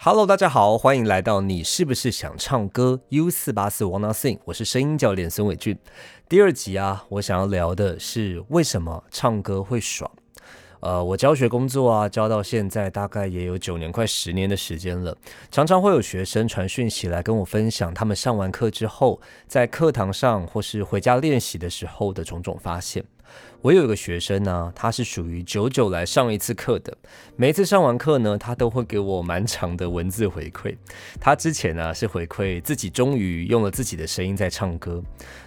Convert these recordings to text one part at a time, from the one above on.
Hello，大家好，欢迎来到你是不是想唱歌？U 四八四 Wanna Sing，我是声音教练孙伟俊。第二集啊，我想要聊的是为什么唱歌会爽。呃，我教学工作啊，教到现在大概也有九年，快十年的时间了。常常会有学生传讯息来跟我分享，他们上完课之后，在课堂上或是回家练习的时候的种种发现。我有一个学生呢，他是属于久久来上一次课的，每一次上完课呢，他都会给我蛮长的文字回馈。他之前呢是回馈自己终于用了自己的声音在唱歌，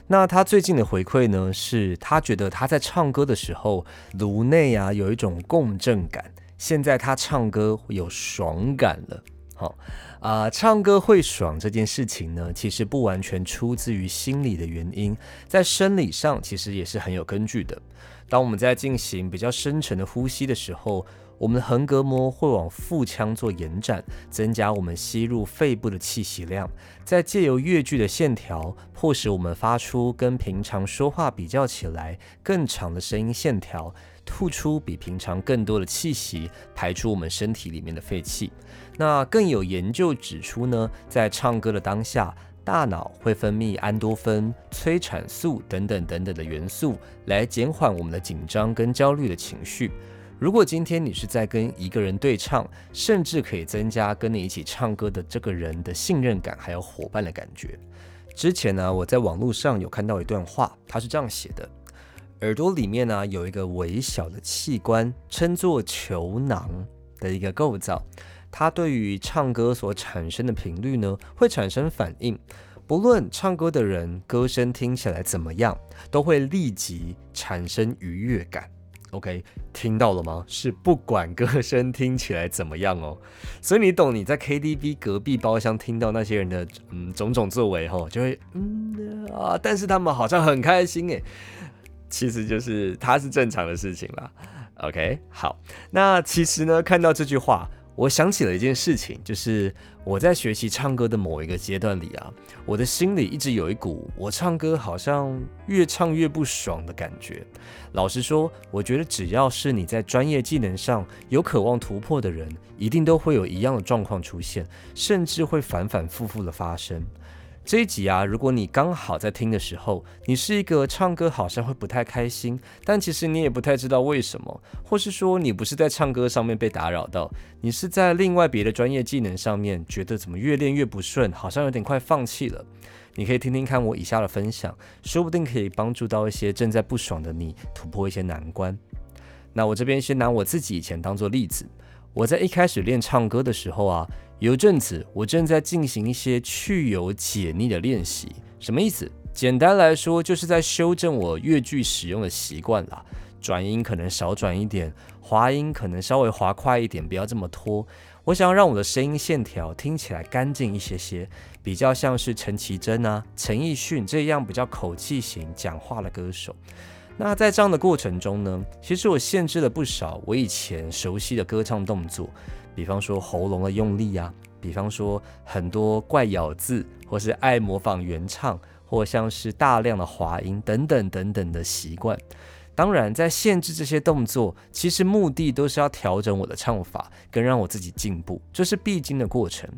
那他最近的回馈呢，是他觉得他在唱歌的时候颅内啊有一种共振感，现在他唱歌有爽感了。好啊，唱歌会爽这件事情呢，其实不完全出自于心理的原因，在生理上其实也是很有根据的。当我们在进行比较深沉的呼吸的时候，我们的横膈膜会往腹腔做延展，增加我们吸入肺部的气息量，再借由乐句的线条，迫使我们发出跟平常说话比较起来更长的声音线条。吐出比平常更多的气息，排出我们身体里面的废气。那更有研究指出呢，在唱歌的当下，大脑会分泌安多酚、催产素等等等等的元素，来减缓我们的紧张跟焦虑的情绪。如果今天你是在跟一个人对唱，甚至可以增加跟你一起唱歌的这个人的信任感，还有伙伴的感觉。之前呢，我在网络上有看到一段话，它是这样写的。耳朵里面呢有一个微小的器官，称作球囊的一个构造，它对于唱歌所产生的频率呢会产生反应。不论唱歌的人歌声听起来怎么样，都会立即产生愉悦感。OK，听到了吗？是不管歌声听起来怎么样哦。所以你懂你在 KTV 隔壁包厢听到那些人的嗯种种作为吼，就会嗯啊，但是他们好像很开心诶。其实就是它是正常的事情啦。OK，好，那其实呢，看到这句话，我想起了一件事情，就是我在学习唱歌的某一个阶段里啊，我的心里一直有一股我唱歌好像越唱越不爽的感觉。老实说，我觉得只要是你在专业技能上有渴望突破的人，一定都会有一样的状况出现，甚至会反反复复的发生。这一集啊，如果你刚好在听的时候，你是一个唱歌好像会不太开心，但其实你也不太知道为什么，或是说你不是在唱歌上面被打扰到，你是在另外别的专业技能上面觉得怎么越练越不顺，好像有点快放弃了。你可以听听看我以下的分享，说不定可以帮助到一些正在不爽的你突破一些难关。那我这边先拿我自己以前当做例子，我在一开始练唱歌的时候啊。有阵子，我正在进行一些去油解腻的练习，什么意思？简单来说，就是在修正我乐句使用的习惯啦。转音可能少转一点，滑音可能稍微滑快一点，不要这么拖。我想要让我的声音线条听起来干净一些些，比较像是陈绮贞啊、陈奕迅这样比较口气型讲话的歌手。那在这样的过程中呢，其实我限制了不少我以前熟悉的歌唱动作。比方说喉咙的用力啊，比方说很多怪咬字，或是爱模仿原唱，或像是大量的滑音等等等等的习惯。当然，在限制这些动作，其实目的都是要调整我的唱法，跟让我自己进步，这是必经的过程。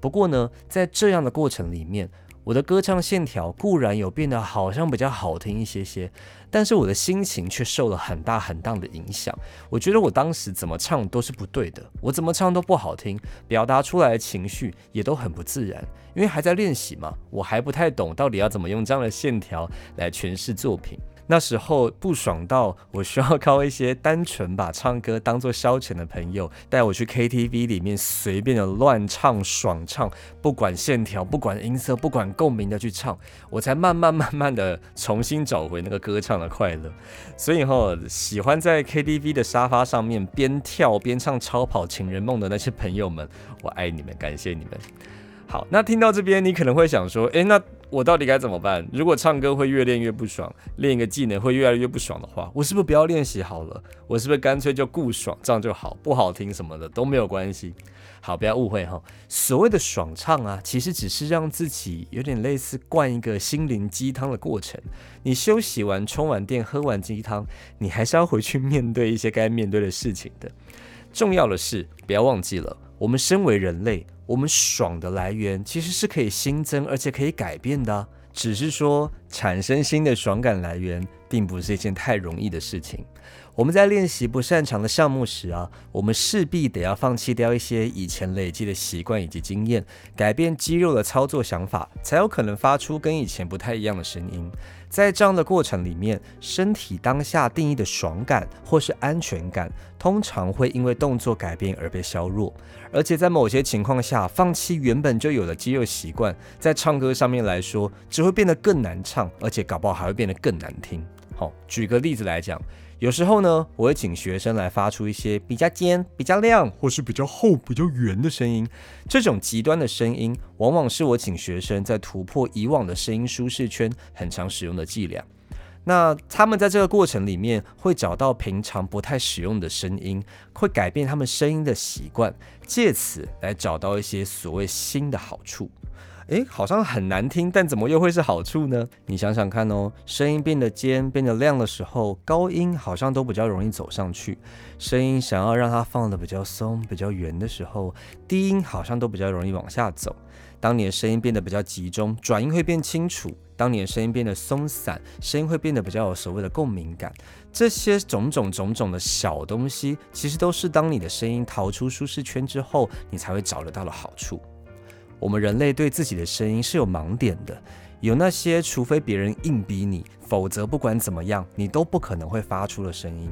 不过呢，在这样的过程里面，我的歌唱线条固然有变得好像比较好听一些些，但是我的心情却受了很大很大的影响。我觉得我当时怎么唱都是不对的，我怎么唱都不好听，表达出来的情绪也都很不自然。因为还在练习嘛，我还不太懂到底要怎么用这样的线条来诠释作品。那时候不爽到我需要靠一些单纯把唱歌当做消遣的朋友带我去 KTV 里面随便的乱唱爽唱，不管线条，不管音色，不管共鸣的去唱，我才慢慢慢慢的重新找回那个歌唱的快乐。所以哈，喜欢在 KTV 的沙发上面边跳边唱《超跑情人梦》的那些朋友们，我爱你们，感谢你们。好，那听到这边，你可能会想说，诶，那我到底该怎么办？如果唱歌会越练越不爽，练一个技能会越来越不爽的话，我是不是不要练习好了？我是不是干脆就顾爽，这样就好，不好听什么的都没有关系？好，不要误会哈，所谓的爽唱啊，其实只是让自己有点类似灌一个心灵鸡汤的过程。你休息完、充完电、喝完鸡汤，你还是要回去面对一些该面对的事情的。重要的是，不要忘记了，我们身为人类。我们爽的来源其实是可以新增，而且可以改变的。只是说，产生新的爽感来源，并不是一件太容易的事情。我们在练习不擅长的项目时啊，我们势必得要放弃掉一些以前累积的习惯以及经验，改变肌肉的操作想法，才有可能发出跟以前不太一样的声音。在这样的过程里面，身体当下定义的爽感或是安全感，通常会因为动作改变而被削弱，而且在某些情况下，放弃原本就有的肌肉习惯，在唱歌上面来说，只会变得更难唱，而且搞不好还会变得更难听。好，举个例子来讲。有时候呢，我会请学生来发出一些比较尖、比较亮，或是比较厚、比较圆的声音。这种极端的声音，往往是我请学生在突破以往的声音舒适圈很常使用的伎俩。那他们在这个过程里面，会找到平常不太使用的声音，会改变他们声音的习惯，借此来找到一些所谓新的好处。诶，好像很难听，但怎么又会是好处呢？你想想看哦，声音变得尖、变得亮的时候，高音好像都比较容易走上去；声音想要让它放的比较松、比较圆的时候，低音好像都比较容易往下走。当你的声音变得比较集中，转音会变清楚；当你的声音变得松散，声音会变得比较有所谓的共鸣感。这些种种种种的小东西，其实都是当你的声音逃出舒适圈之后，你才会找得到的好处。我们人类对自己的声音是有盲点的，有那些除非别人硬逼你，否则不管怎么样，你都不可能会发出的声音。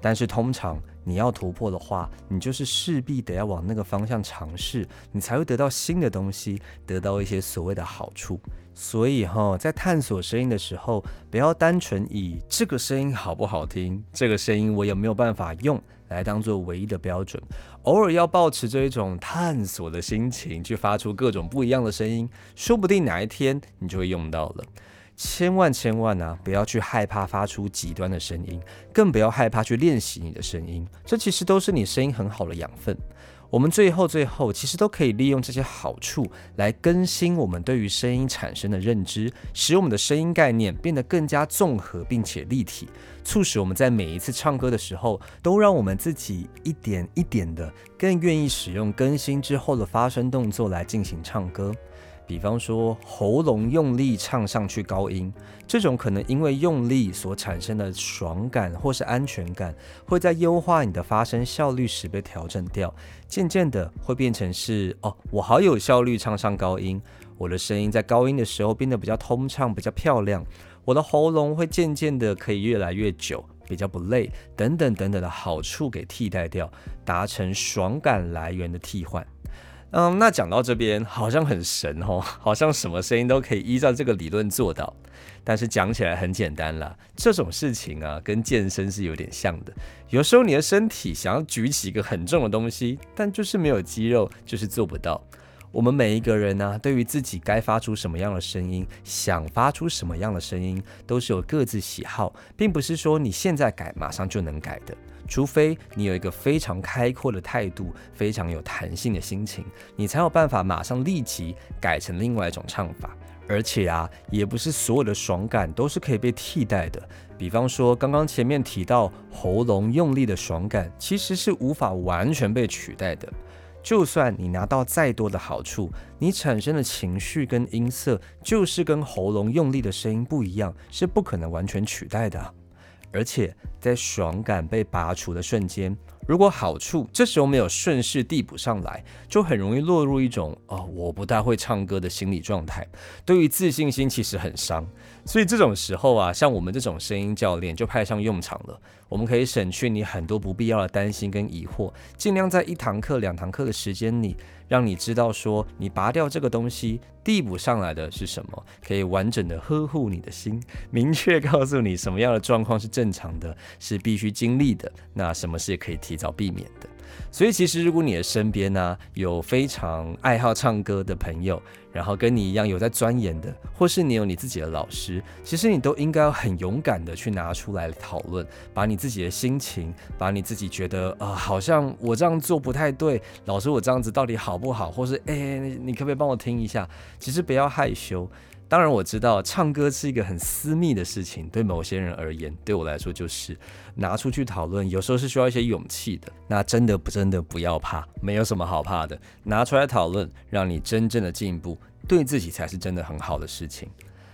但是通常你要突破的话，你就是势必得要往那个方向尝试，你才会得到新的东西，得到一些所谓的好处。所以哈，在探索声音的时候，不要单纯以这个声音好不好听，这个声音我有没有办法用来当做唯一的标准。偶尔要保持着一种探索的心情，去发出各种不一样的声音，说不定哪一天你就会用到了。千万千万啊，不要去害怕发出极端的声音，更不要害怕去练习你的声音，这其实都是你声音很好的养分。我们最后最后其实都可以利用这些好处来更新我们对于声音产生的认知，使我们的声音概念变得更加综合并且立体，促使我们在每一次唱歌的时候，都让我们自己一点一点的更愿意使用更新之后的发声动作来进行唱歌。比方说，喉咙用力唱上去高音，这种可能因为用力所产生的爽感或是安全感，会在优化你的发声效率时被调整掉，渐渐的会变成是哦，我好有效率唱上高音，我的声音在高音的时候变得比较通畅、比较漂亮，我的喉咙会渐渐的可以越来越久，比较不累，等等等等的好处给替代掉，达成爽感来源的替换。嗯，那讲到这边好像很神哦，好像什么声音都可以依照这个理论做到。但是讲起来很简单啦，这种事情啊，跟健身是有点像的。有时候你的身体想要举起一个很重的东西，但就是没有肌肉，就是做不到。我们每一个人呢，对于自己该发出什么样的声音，想发出什么样的声音，都是有各自喜好，并不是说你现在改马上就能改的。除非你有一个非常开阔的态度，非常有弹性的心情，你才有办法马上立即改成另外一种唱法。而且啊，也不是所有的爽感都是可以被替代的。比方说，刚刚前面提到喉咙用力的爽感，其实是无法完全被取代的。就算你拿到再多的好处，你产生的情绪跟音色，就是跟喉咙用力的声音不一样，是不可能完全取代的。而且在爽感被拔除的瞬间，如果好处这时候没有顺势递补上来，就很容易落入一种哦我不太会唱歌的心理状态，对于自信心其实很伤。所以这种时候啊，像我们这种声音教练就派上用场了。我们可以省去你很多不必要的担心跟疑惑，尽量在一堂课、两堂课的时间里，让你知道说你拔掉这个东西递补上来的是什么，可以完整的呵护你的心，明确告诉你什么样的状况是正常的，是必须经历的，那什么是可以提早避免的。所以其实如果你的身边呢有非常爱好唱歌的朋友，然后跟你一样有在钻研的，或是你有你自己的老师，其实你都应该要很勇敢的去拿出来讨论，把你自己的心情，把你自己觉得啊，好像我这样做不太对，老师我这样子到底好不好，或是哎，你可不可以帮我听一下？其实不要害羞。当然我知道唱歌是一个很私密的事情，对某些人而言，对我来说就是拿出去讨论，有时候是需要一些勇气的。那真的不真的不要怕，没有什么好怕的，拿出来讨论，让你真正的进步，对自己才是真的很好的事情。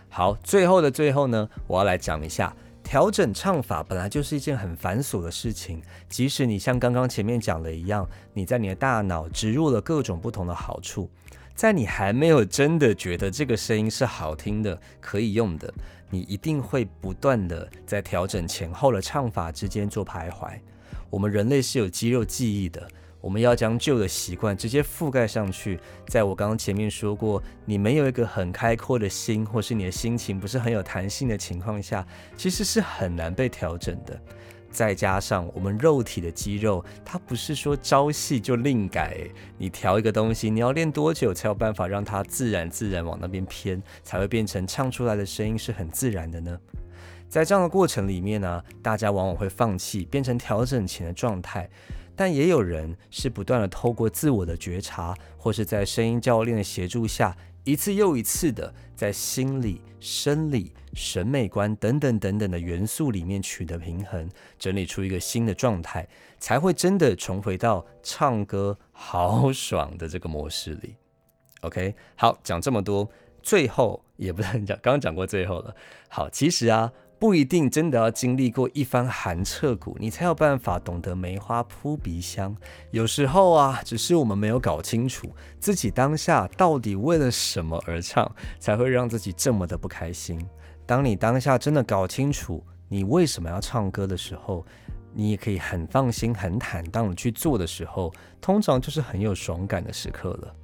好，最后的最后呢，我要来讲一下。调整唱法本来就是一件很繁琐的事情，即使你像刚刚前面讲的一样，你在你的大脑植入了各种不同的好处，在你还没有真的觉得这个声音是好听的、可以用的，你一定会不断的在调整前后的唱法之间做徘徊。我们人类是有肌肉记忆的。我们要将旧的习惯直接覆盖上去。在我刚刚前面说过，你没有一个很开阔的心，或是你的心情不是很有弹性的情况下，其实是很难被调整的。再加上我们肉体的肌肉，它不是说朝夕就另改。你调一个东西，你要练多久才有办法让它自然自然往那边偏，才会变成唱出来的声音是很自然的呢？在这样的过程里面呢，大家往往会放弃，变成调整前的状态。但也有人是不断的透过自我的觉察，或是在声音教练的协助下，一次又一次的在心理、生理、审美观等等等等的元素里面取得平衡，整理出一个新的状态，才会真的重回到唱歌好爽的这个模式里。OK，好，讲这么多，最后也不能讲，刚刚讲过最后了。好，其实啊。不一定真的要经历过一番寒彻骨，你才有办法懂得梅花扑鼻香。有时候啊，只是我们没有搞清楚自己当下到底为了什么而唱，才会让自己这么的不开心。当你当下真的搞清楚你为什么要唱歌的时候，你也可以很放心、很坦荡的去做的时候，通常就是很有爽感的时刻了。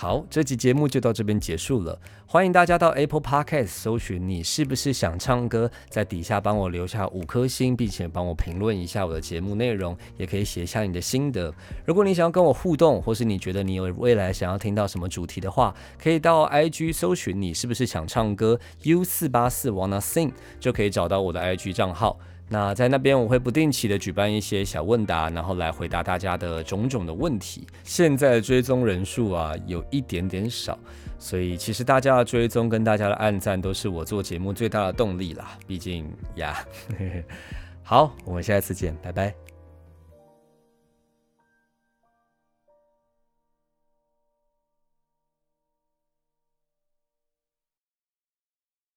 好，这集节目就到这边结束了。欢迎大家到 Apple Podcast 搜寻“你是不是想唱歌”，在底下帮我留下五颗星，并且帮我评论一下我的节目内容，也可以写下你的心得。如果你想要跟我互动，或是你觉得你有未来想要听到什么主题的话，可以到 IG 搜寻“你是不是想唱歌 ”U 四八四 Wanna Sing，就可以找到我的 IG 账号。那在那边我会不定期的举办一些小问答，然后来回答大家的种种的问题。现在的追踪人数啊有一点点少，所以其实大家的追踪跟大家的按赞都是我做节目最大的动力啦。毕竟呀，好，我们下一次见，拜拜。